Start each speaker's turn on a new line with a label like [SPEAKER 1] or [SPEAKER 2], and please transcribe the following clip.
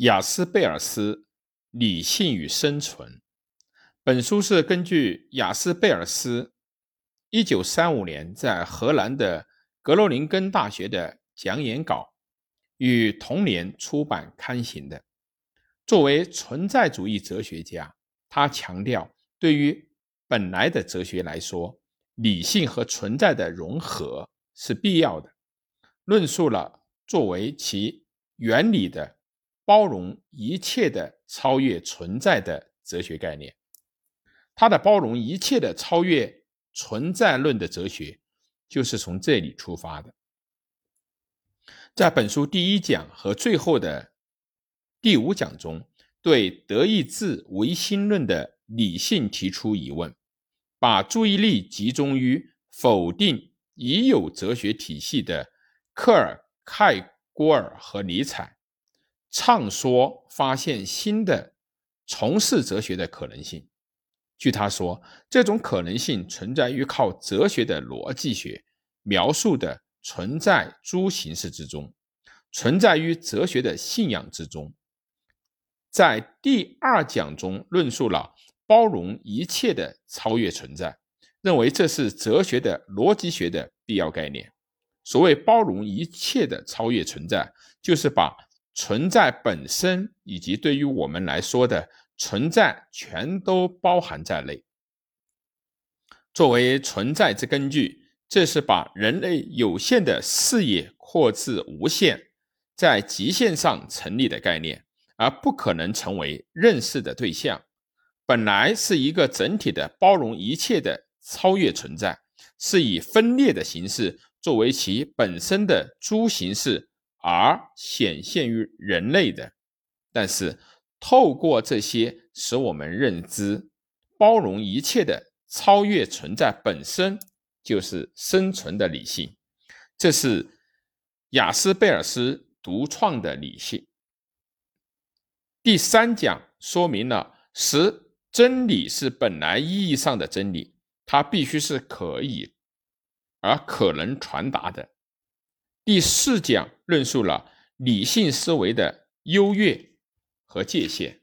[SPEAKER 1] 雅斯贝尔斯《理性与生存》本书是根据雅斯贝尔斯1935年在荷兰的格罗宁根大学的讲演稿，于同年出版刊行的。作为存在主义哲学家，他强调，对于本来的哲学来说，理性和存在的融合是必要的，论述了作为其原理的。包容一切的超越存在的哲学概念，他的包容一切的超越存在论的哲学，就是从这里出发的。在本书第一讲和最后的第五讲中，对德意志唯心论的理性提出疑问，把注意力集中于否定已有哲学体系的克尔盖郭尔和尼采。畅说发现新的从事哲学的可能性。据他说，这种可能性存在于靠哲学的逻辑学描述的存在诸形式之中，存在于哲学的信仰之中。在第二讲中论述了包容一切的超越存在，认为这是哲学的逻辑学的必要概念。所谓包容一切的超越存在，就是把。存在本身以及对于我们来说的存在，全都包含在内。作为存在之根据，这是把人类有限的视野扩至无限，在极限上成立的概念，而不可能成为认识的对象。本来是一个整体的、包容一切的超越存在，是以分裂的形式作为其本身的诸形式。而显现于人类的，但是透过这些，使我们认知包容一切的超越存在本身就是生存的理性。这是雅斯贝尔斯独创的理性。第三讲说明了使真理是本来意义上的真理，它必须是可以而可能传达的。第四讲论述了理性思维的优越和界限。